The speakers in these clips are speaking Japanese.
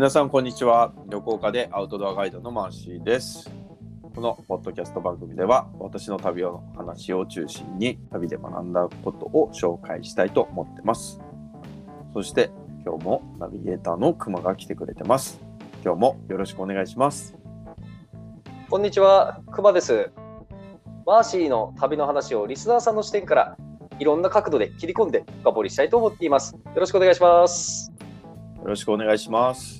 皆さんこんにちは。旅行家でアウトドアガイドのマーシーです。このポッドキャスト番組では私の旅の話を中心に旅で学んだことを紹介したいと思ってます。そして今日もナビゲーターのくまが来てくれてます。今日もよろしくお願いします。こんにちは、くまです。マーシーの旅の話をリスナーさんの視点からいろんな角度で切り込んで深掘りしたいと思っています。よろしくお願いします。よろしくお願いします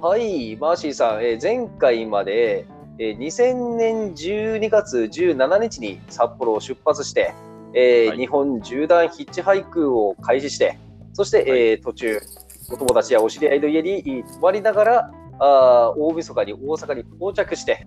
はい、マーシーさん、えー前回まで、えー2000年12月17日に札幌を出発して、えーはい。日本縦断ヒッチハイクを開始して、そして、はい。えー途中、お友達やお知り合いの家に泊まりながら、あー大晦日に大阪に到着して、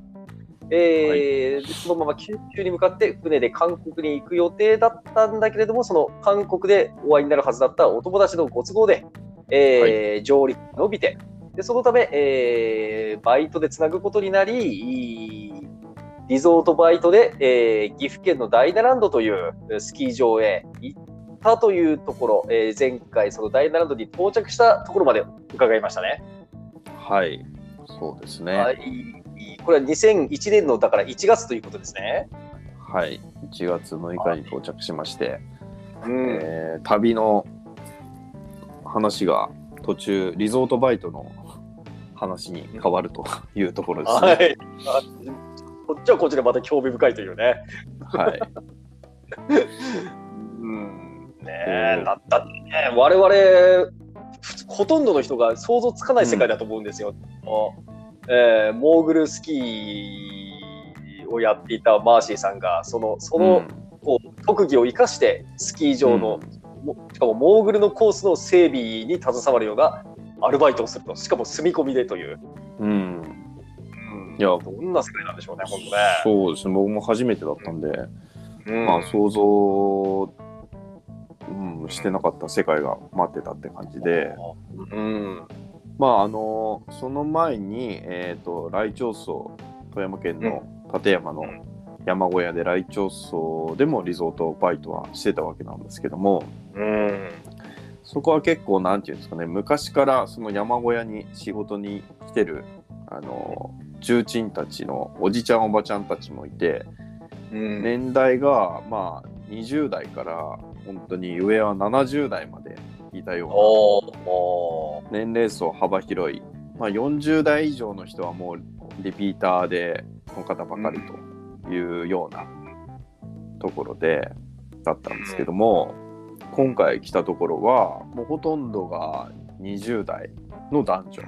えーでそのまま九州に向かって船で韓国に行く予定だったんだけれども、その韓国でお会いになるはずだったお友達のご都合で、えー上陸伸びて、でそのため、えーバイトでつなぐことになり、リゾートバイトで、えー岐阜県のダイナランドというスキー場へ行ったというところ、えー前回、そのダイナランドに到着したところまで伺いましたね。はい。そうですね。はい、これは2001年のだから1月ということですね。はい。1月6日に到着しまして、うん。えー旅の話が途中リゾートバイトの話に変わると いうところですね。はい、あこっちはこっちでまた興味深いというね。はい、うんねえだったね、我々ほとんどの人が想像つかない世界だと思うんですよ。えーモーグルスキーをやっていたマーシーさんが、そのその、こう特技を生かしてスキー場の、もしかもモーグルのコースの整備に携わるようなアルバイトをすると、しかも住み込みでという。うん、いや。どんな世界なんでしょうね、本当ね。そうですね。僕も初めてだったんで、うん。まあ想像、うん、してなかった世界が待ってたって感じで。うん。まああのその前に、えー、と来町荘富山県の立山の山小屋で来町荘でもリゾートバイトはしてたわけなんですけども、うん。そこは結構なんていうんですかね昔からその山小屋に仕事に来てるあの重鎮たちのおじちゃんおばちゃんたちもいてうん。年代がまあ20代から本当に上は70代までいたような年齢層幅広い、まあ、40代以上の人はもうリピーターでこの方ばかりというようなところでだったんですけども、今回来たところはもうほとんどが20代の男女。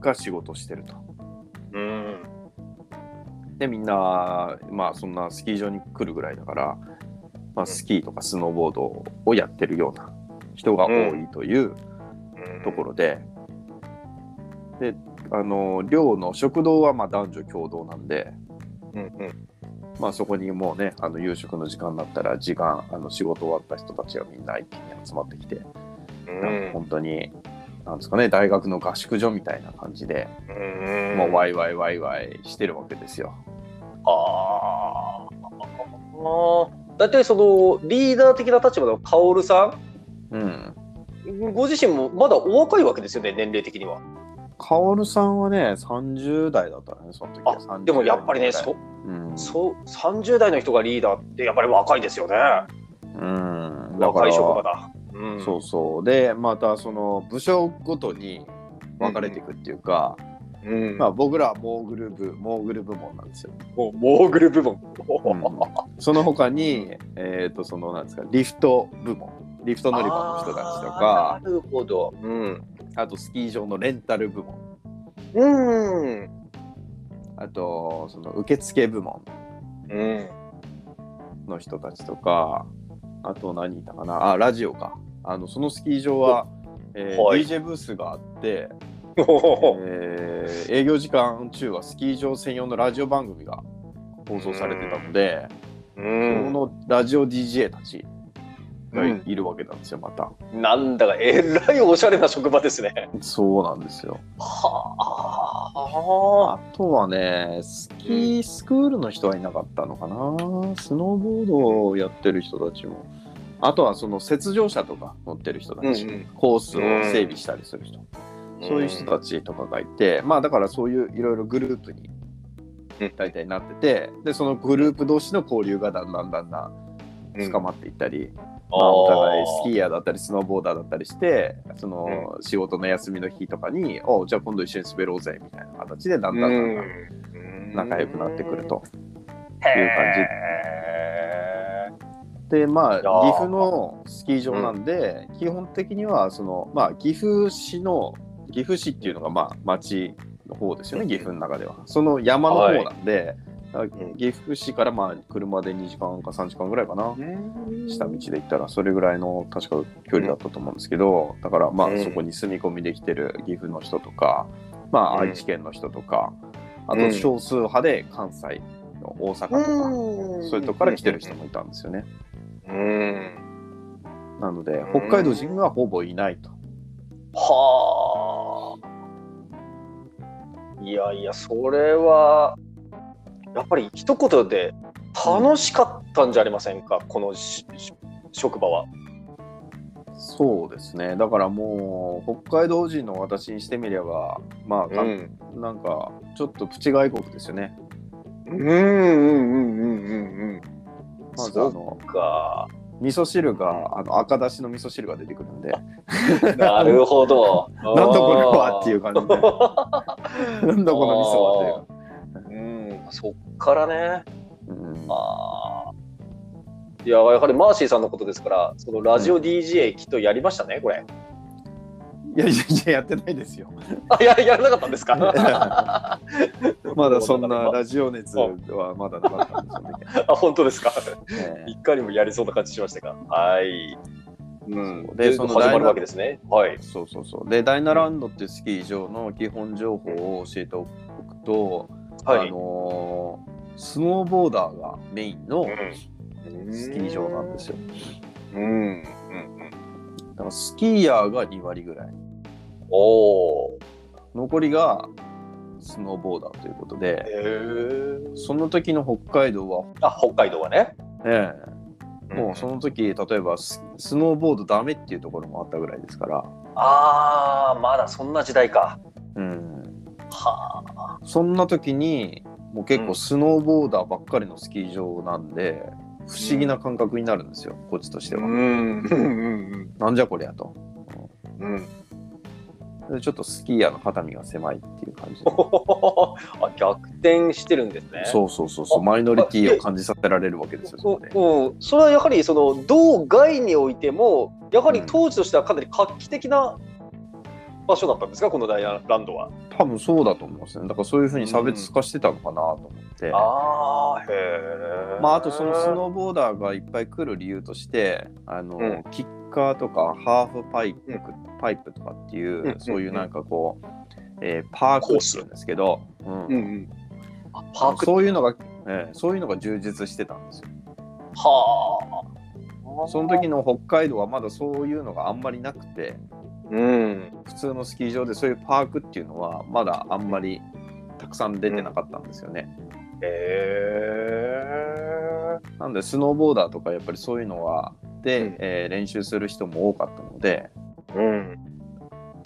が仕事してると。うん。でみんなまあそんなスキー場に来るぐらいだから、まあ、スキーとかスノーボードをやってるような人が多いというところで、であの寮の食堂はまあ男女共同なんで、うんうん。まあ、そこにもうねあの夕食の時間になったら時間あの仕事終わった人たちがみんな一気に集まってきて、なんか本当になんですかね大学の合宿所みたいな感じで、うん。もうワイワイワイワイしてるわけですよ。ああ。だいたいそのリーダー的な立場のカオルさうんん、ご自身もまだお若いわけですよね、年齢的には。カオルさんはね30代だったねその時は30でもやっぱりね、代そうんそう30代の人がリーダーってやっぱり若いですよね。うん、若い職場らだ。うんそうそうでまたその部署ごとに分かれていくっていうか、うんまあ、僕らはモーグル部モーグル部門なんですよ、もうモーグル部門。うんその他に、えっ、とそのなんですかリフト部門リフト乗り場の人たちとかなるほど。うん。あとスキー場のレンタル部門うん。あとその受付部門うん。の人たちとかあと何いたかなあラジオかあのそのスキー場は、えーはい DJ ブースがあって、えー営業時間中はスキー場専用のラジオ番組が放送されてたので、うそん。のラジオ DJ たちがい,、うん。るわけなんですよまた。なんだかえらいおしゃれな職場ですね。そうなんですよ。はあ。あとはねスキースクールの人はいなかったのかな。スノーボードをやってる人たちも。あとはその雪上車とか乗ってる人たち、うんコースを整備したりする人、そういう人たちとかがいて、まあだからそういういろいろグループにうん。大体なってて、でそのグループ同士の交流がだんだんだんだん。深まっていったり、まあ、お互いスキーヤーだったりスノーボーダーだったりしてその、仕事の休みの日とかに「おじゃあ今度一緒に滑ろうぜ」みたいな形でだんだんだんだん仲良くなってくると。いう感じ。でまあ岐阜のスキー場なんで、基本的にはその、まあ、岐阜市の岐阜市っていうのがまあ町の方ですよね、うん。岐阜の中では。その山の方なんで、ん岐阜市からまあ車で2時間か3時間ぐらいかな、下道で行ったらそれぐらいの確か距離だったと思うんですけど、だからまあうんそこに住み込みできてる岐阜の人とか、まあうん。愛知県の人とか、あうん。と少数派で関西の大阪とか、そういうとこから来てる人もいたんですよね。うん。なのでうん。北海道人がほぼいないと。はあ。いやいや、それは、やっぱり一言で楽しかったんじゃありませんか、この職場は。そうですね。だからもう北海道人の私にしてみれば、まあ、かん。なんかちょっとプチ外国ですよね。うんうんうんうんうん。まずそうあのか。味噌汁があの赤だしの味噌汁が出てくるんで、なるほど。なんだこれはっていう感じで、なんだこの味噌はっていう。うん、そっからね。うんあーいや、やはりマーシーさんのことですから、そのラジオ DJ きっとやりましたね、これ。いやいやいや、やってないですよ。あ、ややらなかったんですか？まだそんなラジオ熱はまだなかったんですよね。あ、本当ですか？ええいかにもやりそうな感じしましたが。はい。うん。で、その始まるわけですね。はい。そうそうそう。で、ダイナランドっていうスキー場の基本情報を教えておくと、はい。あのースノーボーダーがメインのうん。スキー場なんですよ。うん。うん。だからスキーヤーが2割ぐらい。おお。残りがスノーボーダーということで、へえ。その時の北海道は、あ、北海道はね。ええもうその時、例えばススノーボードダメっていうところもあったぐらいですから、ああ、まだそん。な時代か。うん、はあ。そんな時にもう結構スノーボーダーばっかりのスキー場なんで、不思議な感覚になるんですよ、こっちとしては。ん。うん。なんじゃこりゃと。うん。でちょっとスキーヤーの肩身が狭いっていう感じで。あ、逆転してるんですね。そうそうそうそう、マイノリティを感じさせられるわけですよ、そうんそれはやはりその道外においてもやはり当時としてはかなり画期的な場所だったんですか、このダイヤランドは。多分そうだと思いますね。だからそういうふうに差別化してたのかなと思って。ああ、へえ。まあ、あとそのスノーボーダーがいっぱい来る理由としてあの、うんキッカーとかハーフパイプ、うんパイプとかっていう、うんそういうなんかこう、えーパークって言うんですけど、うんパークそういうのが、えーそういうのが充実してたんですよ。はあ。その時の北海道はまだそういうのがあんまりなくてうん。普通のスキー場でそういうパークっていうのはまだあんまりたくさん出てなかったんですよね。へえ。なんでスノーボーダーとかやっぱりそういうのはで、うんえー練習する人も多かったのでうん。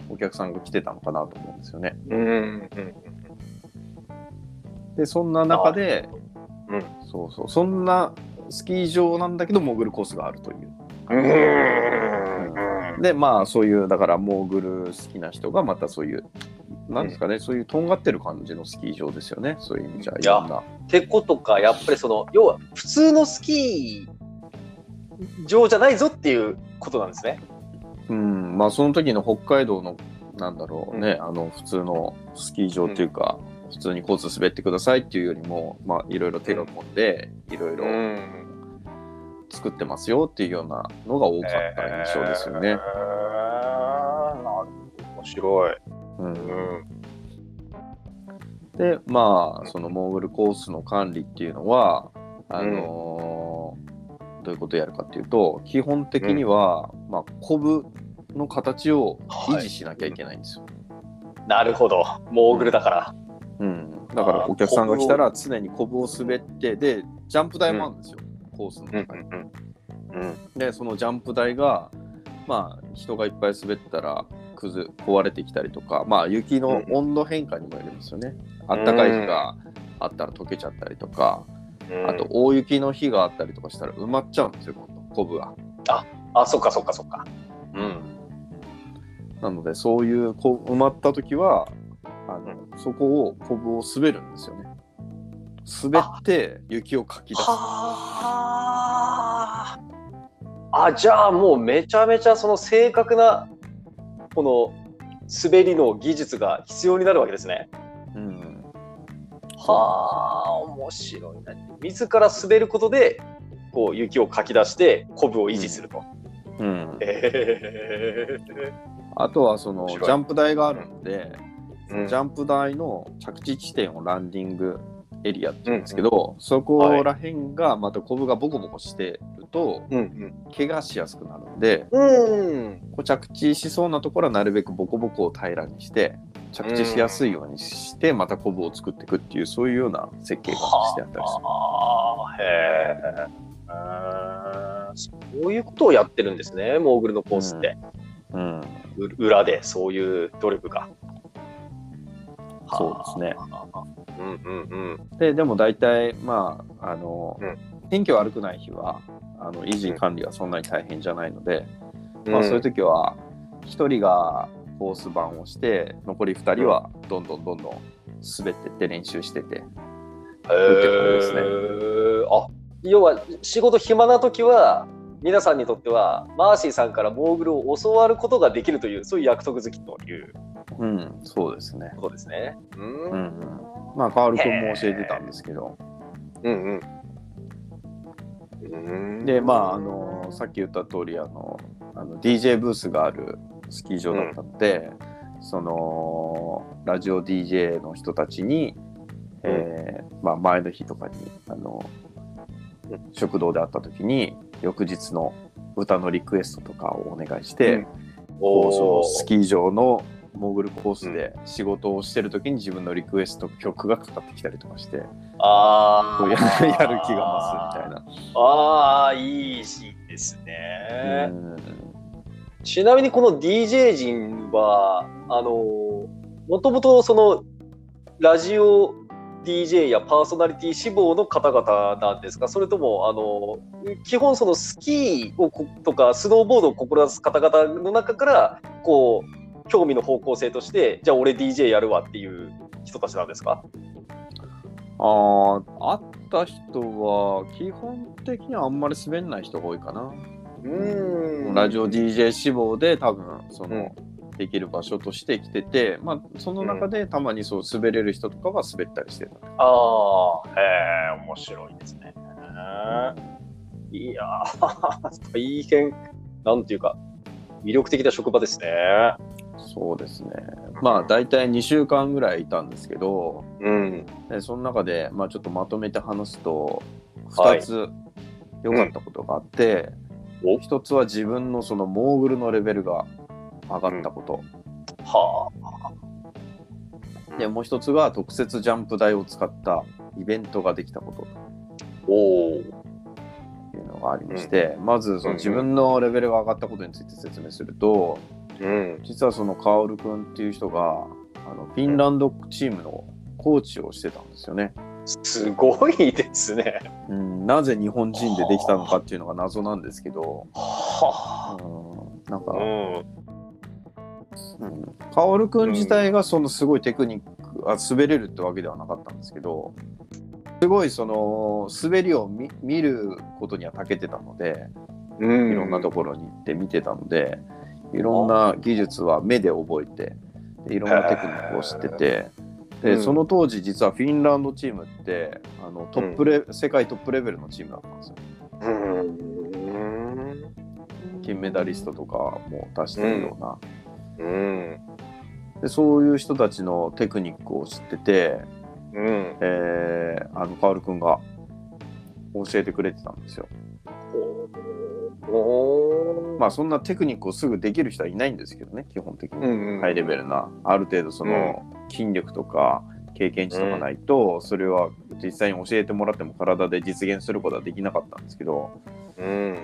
お客さんが来てたのかなと思うんですよね。うん。うん。でそんな中で、うんそうそうそんなスキー場なんだけどモーグルコースがあるという。うん。でまあそういうだからモーグル好きな人がまたそういうなんですかね、そういうとんがってる感じのスキー場ですよねそういう意味じゃいろんな。ってことか、やっぱりその、要は普通のスキー場じゃないぞっていうことなんですね。うんまあその時の北海道のなんだろうね、あの普通のスキー場っていうか、普通にコース滑ってくださいっていうよりもまあいろいろ手が込んでいろいろん。作ってますよっていうようなのが多かった印象ですよね。えーなるほど面白い。うんうん。でまあそのモーグルコースの管理っていうのはあのーどういうことをやるかっていうと基本的には、まあ、コブの形を維持しなきゃいけないんですよ。なるほど。モーグルだから。うん、だからお客さんが来たら常にコブを滑ってでジャンプ台もあるんですよ、コースの中に。うん。でそのジャンプ台がまあ人がいっぱい滑ったら崩壊れてきたりとかまあ雪の温度変化にもよりますよね、あったかい日があったら溶けちゃったりとか、あと大雪の日があったりとかしたら埋まっちゃうんですよ今度コブが。あ、そっかそっかそっか。うん。なのでそういうこう埋まった時はあの、そこをコブを滑るんですよね。滑って雪をかき出す。はあ。あ、じゃあもうめちゃめちゃその正確なこの滑りの技術が必要になるわけですね。うん、はあ、面白いな。自ら滑ることでこう雪をかき出してコブを維持すると。うん、へあとはそのジャンプ台があるので、ーうんジャンプ台の着地地点をランディングエリアって言うんですけど、そこら辺がまたコブがボコボコしてるとうん怪我しやすくなるのでうん。うん。着地しそうなところはなるべくボコボコを平らにして着地しやすいようにしてまたコブを作っていくっていうそういうような設計がしてあったりする。はあ、へえ。そういうことをやってるんですね、モーグルのコースって。うん、う裏でそういう努力が。そうですね。うんうんうん。ででも大体まああの、うん天気悪くない日はあの維持管理はそんなに大変じゃないので、うんまあ、そういう時は1人がコース番をして残り2人はどんどんどんどん滑ってって練習してて、へってことですねえ。あ要は仕事暇な時は皆さんにとってはマーシーさんからモーグルを教わることができるというそういう約束好きといううん、そうですね。ことですね。ううんんうん、まあ、カール君も教えてたんですけど、うんうん。うん。で、まあ、あの、さっき言った通り、あの、あの DJ ブースがあるスキー場だったので、その、ラジオ DJ の人たちに、えーまあ、前の日とかに、あの、食堂で会った時に、翌日の歌のリクエストとかをお願いして、うん。そのおスキー場のモーグルコースで仕事をしてる時に自分のリクエスト曲がかかってきたりとかしてあこうやー やる気が増すみたいな。ああ、いいシーンですね。うんちなみにこの DJ 陣は、あの、もともとその、ラジオ DJ やパーソナリティ志望の方々なんですか？それとも、あの、基本そのスキーをことか、スノーボードを志す方々の中から、こう、興味の方向性として、じゃあ俺 DJ やるわっていう人たちなんですか？あー会った人は基本的にはあんまり滑んない人が多いかな。うんラジオ DJ 志望で多分その、できる場所として来てて、まあ、その中でたまにそう滑れる人とかは滑ったりしてた。ああ、へえ、面白いですね。いやー、大変、なんていうか、魅力的な職場ですね。そうですね。まあ大体2週間ぐらいいたんですけど、うん。でその中で、まあ、ちょっとまとめて話すと2はいつ良かったことがあって、お？1つは自分のそのモーグルのレベルが上がったこと、はあ。でもう1つが特設ジャンプ台を使ったイベントができたことおお。というのがありまして、まずその自分のレベルが上がったことについて説明するとうん。実はそのカオル君っていう人があのフィンランドチームのコーチをしてたんですよね。すごいですね。うん、なぜ日本人でできたのかっていうのが謎なんですけど、はうん、なんかあ。う、ん。うん、カオル君自体がそのすごいテクニックあ滑れるってわけではなかったんですけどすごいその滑りを見見ることには長けてたのでうんいろんなところに行って見てたのでいろんな技術は目で覚えてでいろんなテクニックを知っててでうんその当時実はフィンランドチームってあのトップレ、世界トップレベルのチームだったんですよ。うん。金メダリストとかも出してるような、うん。でそういう人たちのテクニックを知ってて、うん。えー、あのカオル君が教えてくれてたんですよ。おまあそんなテクニックをすぐできる人はいないんですけどね基本的に、うんうんハイレベルなある程度その筋力とか経験値とかないと、それは実際に教えてもらっても体で実現することはできなかったんですけどうん。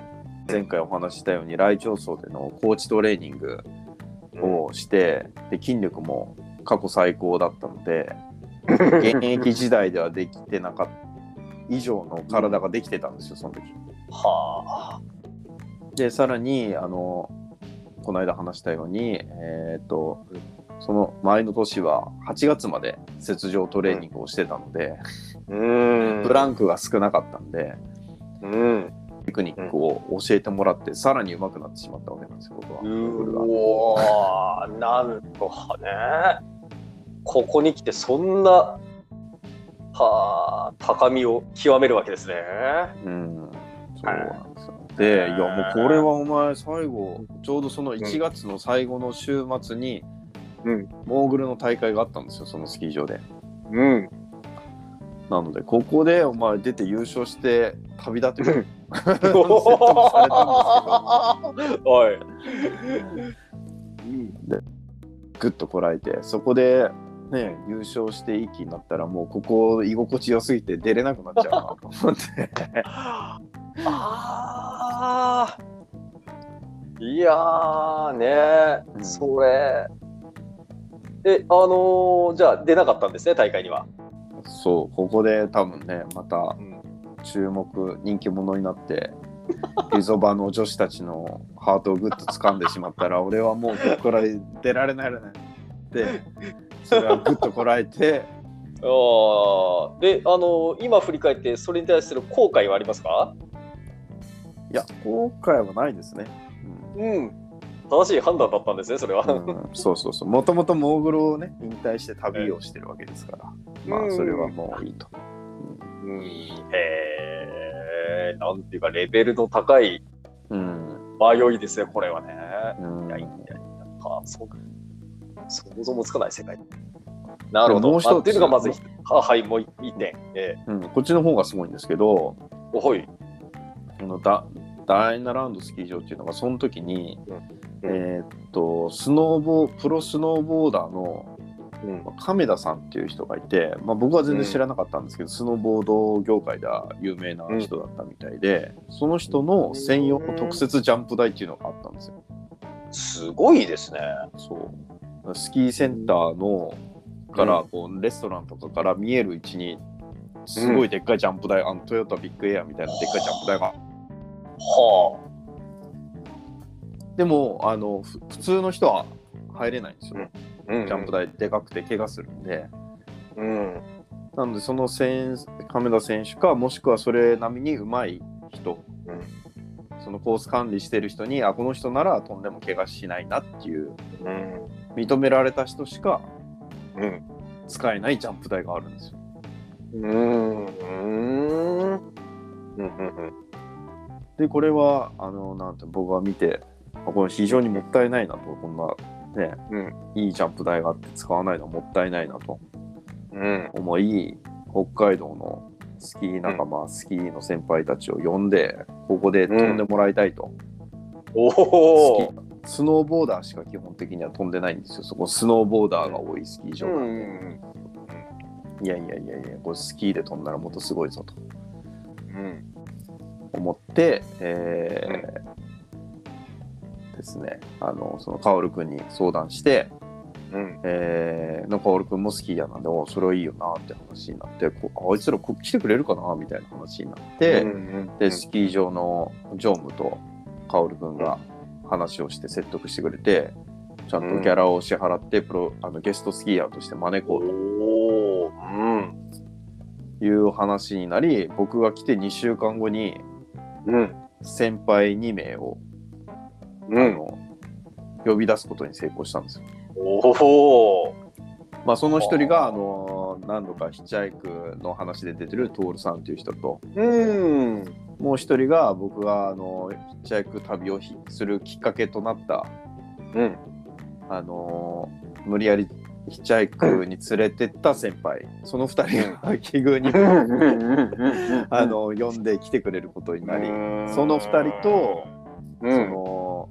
前回お話ししたように来町層でのコーチトレーニングをして、で筋力も過去最高だったので 現役時代ではできてなかった以上の体ができてたんですよその時。はあ。でさらにあのこの間話したように、えー、とその前の年は8月まで雪上トレーニングをしてたので、うん。ブランクが少なかったんでうん。テクニックを教えてもらって、さらに上手くなってしまったわけなんですよ僕は。うおーなんとかね。ここに来てそんな、はあ、高みを極めるわけですね。うん、そうなんですよ。で、いやもうこれはお前最後、ちょうどその1月の最後の週末に、うんモーグルの大会があったんですよ、そのスキー場で。うん。なので、ここでお前出て優勝して旅立てる。はい。ぐっとこらえて、そこで、ね、優勝していい気になったら、もうここ居心地良すぎて出れなくなっちゃうなと思って。ああ。いやーね、うんそれ。え、あのーじゃあ出なかったんですね、大会には。そう、ここで多分ね、またうん注目、人気者になって、リゾバの女子たちのハートをぐっと掴んでしまったら、俺はもうここから出られないよねって、それはぐっとこらえて、あーで、あのー今振り返って、それに対する後悔はありますか？いや、後悔はないですね。うん。正しい判断だったんですね、それは。うんうんそうそうそう。もともとモーグルをね、引退して旅をしてるわけですから、まあ、それはもういいと。うん、へえ、なんていうか、レベルの高いうん。迷いですね、これはね。うんいやいやいや、あそう想像もつかない世界。なるほど。もう一つあっていうのがまず一つ、ははい、もう一点。えうん、こっちの方がすごいんですけど、ー、おほい。このダダイナランドスキー場っていうのが、その時に、うん。えーっと、スノーボー、プロスノーボーダーのうん。まあ亀田さんっていう人がいて、まあ、僕は全然知らなかったんですけど、スノーボード業界では有名な人だったみたいで、その人の専用の特設ジャンプ台っていうのがあったんですよ。すごいですね。そう。スキーセンターのから、こうレストランとかから見える位置にすごいでっかいジャンプ台、あのトヨタビッグエアみたいなでっかいジャンプ台がはでもあのふ普通の人は入れないんですよ、あ。うんジャンプ台でかくて怪我するんでうん。なのでその選亀田選手かもしくはそれ並みに上手い人、うんそのコース管理してる人にあこの人ならとんでも怪我しないなっていううん。認められた人しかうん。使えないジャンプ台があるんですようん。うん。うん。うん。でこれはあのなんて僕は見てあこれ非常にもったいないなと。こんなね、うん。いいジャンプ台があって使わないのはもったいないなと。うん。思い北海道のスキー仲間、スキーの先輩たちを呼んでここで飛んでもらいたいと、おスお。キスノーボーダーしか基本的には飛んでないんですよ。そこスノーボーダーが多いスキー場うなんで、ん。いやいやいやいやこれスキーで飛んだらもっとすごいぞと。うん。思って、えーですねあのそのカオル君に相談して、うん。えー、のカオル君もスキーヤーなんでおそれはいいよなって話になってこあいつらこ来てくれるかな？みたいな話になって、でスキー場の常務とカオル君が話をして説得してくれてちゃんとギャラを支払ってプロあのゲストスキーヤーとして招こうおお。うん。という話になり僕が来て2週間後にうん。先輩2名を、うん。あの呼び出すことに成功したんですよ。おお。まあ、その一人があの何度かヒッチハイクの話で出てるトールさんという人とうん。もう一人が僕があのヒッチハイク旅をひするきっかけとなったうん。あの無理やりヒッチハイクに連れてった先輩。その二人が奇遇にあの呼んで来てくれることになりその二人とうその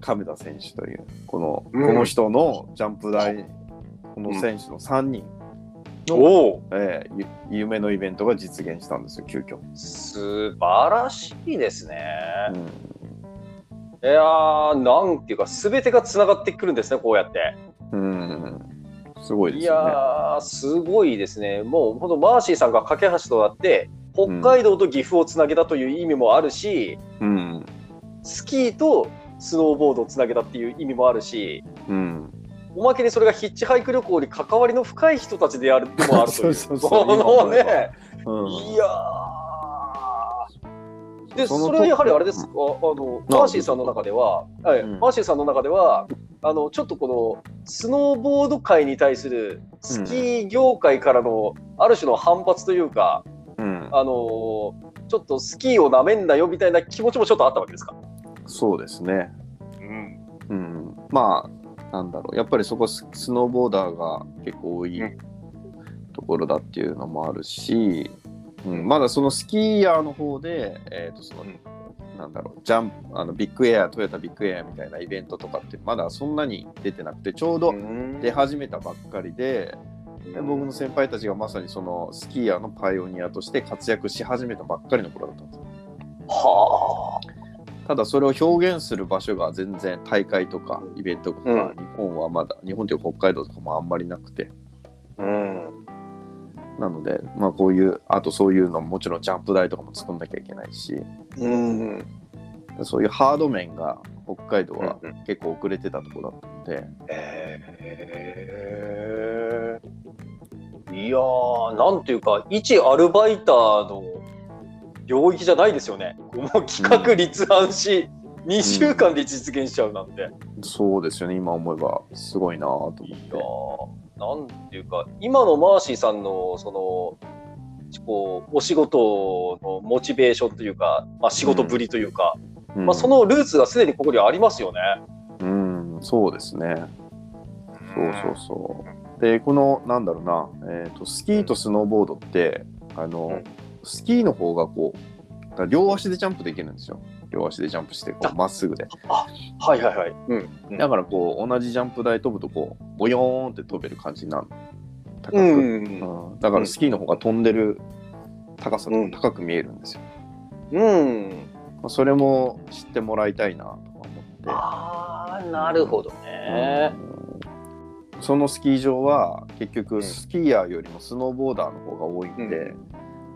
亀田選手というこのうん。この人のジャンプ台この選手の3人の。えーゆ夢のイベントが実現したんですよ急遽、素晴らしいですね。うん。いやー、なんていうか、すべてがつながってくるんですね、こうやって。うん。すごいでいすよね。やー、すごいですね。もう、ほんと、マーシーさんが架け橋となって、北海道と岐阜をつなげたという意味もあるし、うん。スキーとスノーボードをつなげたっていう意味もあるし、うん。おまけにそれがヒッチハイク旅行に関わりの深い人たちであるのもあるという。そうそうそうこのね、うん。いやーで、それはやはりあれですか、あの、マーシーさんの中では、はい、うんマーシーさんの中では、あの、ちょっとこの、スノーボード界に対する、スキー業界からの、ある種の反発というか、うん。あのーちょっとスキーをなめんなよみたいな気持ちもちょっとあったわけですか？そうですね。うん。うん。まあ、なんだろう。やっぱりそこススノーボーダーが結構多いうんところだっていうのもあるし、うん、まだそのスキーヤーの方で、えっ、と、その、うんなんだろう、ジャンプ、あの、ビッグエア、トヨタビッグエアみたいなイベントとかって、まだそんなに出てなくて、ちょうど出始めたばっかりで、で僕の先輩たちがまさにそのスキーヤーのパイオニアとして活躍し始めたばっかりの頃だったんですよ。はただそれを表現する場所が全然大会とかイベントとか、うん。日本はまだ日本というか北海道とかもあんまりなくて。あ。うん。なのでまあこういうあとそういうのももちろんジャンプ台とかも作んなきゃいけないし。うん。そういうハード面が北海道はうん結構遅れてたところだったので、へー。いやー、なんていうか、一アルバイターの領域じゃないですよね。もう企画立案し、2週間で実現しちゃうなんて。そうですよね。今思えばすごいなぁと思って。ーなんていうか、今のマーシーさんの、その、こうお仕事のモチベーションというか、まあ、仕事ぶりというか、うんまあ、そのルーツがすでにここにありますよね。うんそうですねそうそうそう。で、この、なんだろうな、えーと、スキーとスノーボードって、あの、うんスキーの方がこう、両足でジャンプできるんですよ。両足でジャンプして、こあう、まっすぐで。はいはいはい。うん。うんだから、こう、同じジャンプ台飛ぶと、こう、ボヨーンって飛べる感じになる。高く。うん。うんだから、スキーの方が飛んでる高さうんが高く見えるんですよ。うん。まあそれも知ってもらいたいなとか思って。ああ、なるほどね。うんそのスキー場は結ん局スキーヤーよりもスノーボーダーの方が多いんで、う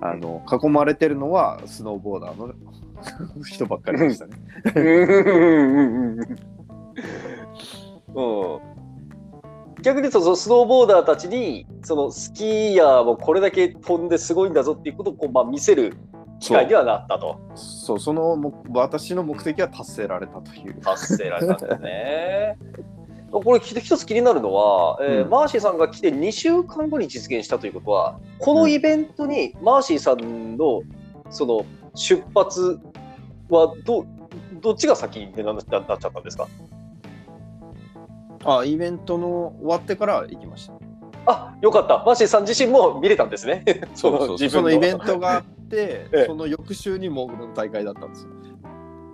あの囲まれてるのはスノーボーダーの 人ばっかりでしたね。うん。逆に言うと、そのスノーボーダーたちに、そのスキーヤーもこれだけ飛んですごいんだぞっていうことをこう、まあ、見せる機会にはなったと。そうそのも私の目的は達成られたという。達成られたんですね。これ一つ気になるのは、えーうんマーシーさんが来て2週間後に実現したということはこのイベントにマーシーさんのその出発はどどっちが先になっちゃったんですか？あイベントの終わってから行きました。あよかった。マーシーさん自身も見れたんですね。そうそう自分そのイベントがあって ええ。その翌週にモーグルの大会だったんですよ。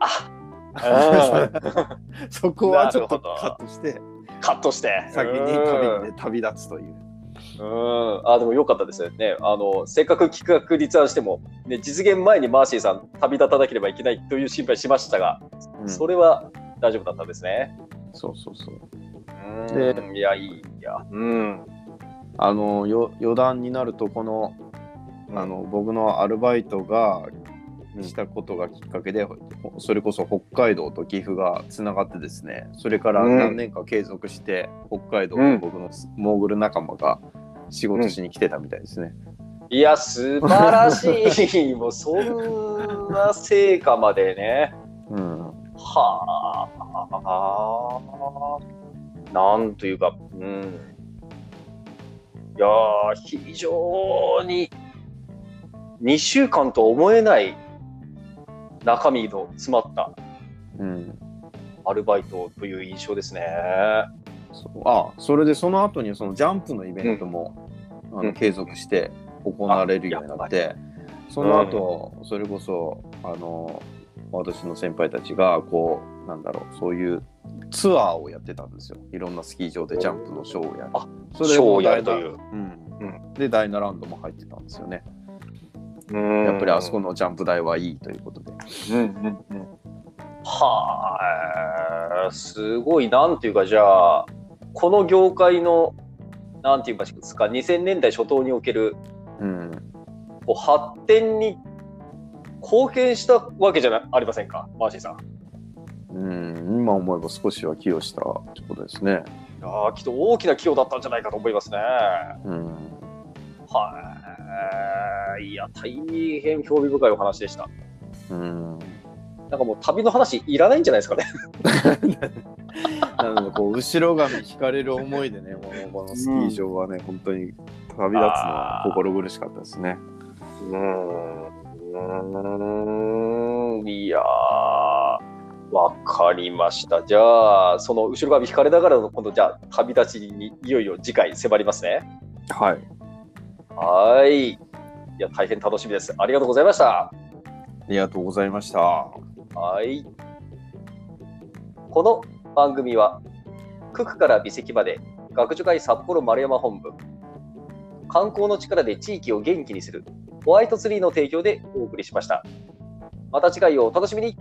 あ。ー そこはちょっとカットして。カットして。先に旅で旅立つという。うんあでもよかったですよね。あのせっかく企画立案しても、ね、実現前にマーシーさん旅立たなければいけないという心配しましたが、うんそれは大丈夫だったんですね。そうそうそう。うんいやいいや。うん。あのよ余談になるとこのあの僕のアルバイトがしたことがきっかけで、それこそ北海道と岐阜がつながってですねそれからうん何年か継続して、北海道の僕のモーグル仲間が仕事しに来てたみたいですね。いや素晴らしい。もうそんな成果までね。うんはあ。なんというか、うん。いやー非常に2週間と思えない中身の詰まったうんアルバイトという印象ですね。あそれでその後にそのジャンプのイベントも、あうん。の継続して行われるようになって、その後、それこそあの私の先輩たちがこうなんだろうそういうツアーをやってたんですよ。いろんなスキー場でジャンプのショーをやる。あそショーをやるという。うん。でダイナランドも入ってたんですよね。ややっぱりあそこのジャンプ台はいいということで。うんうんうん。はあ、すごい、なんていうか、じゃあ、この業界の、なんていうんですか、2000年代初頭におけるうん。こう発展に貢献したわけじゃなありませんか、マーシーさん。うん、今思えば少しは寄与したってことですね。いやーきっと大きな寄与だったんじゃないかと思いますね。うん。はい。いや、大変興味深いお話でした。うん。なんかもう旅の話いらないんじゃないですかね。なので、こう、後ろ髪引かれる思いでね、もうこのスキー場はね、本当に旅立つのは心苦しかったですね。うーん。いやー、わかりました。じゃあ、その後ろ髪引かれながらの今度、じゃあ、旅立ちにいよいよ次回迫りますね。はい。はい。いや、大変楽しみです。ありがとうございました。ありがとうございました。はい。この番組は、九九から美石まで、学助会札幌丸山本部、観光の力で地域を元気にする、ホワイトツリーの提供でお送りしました。また次回をお楽しみに。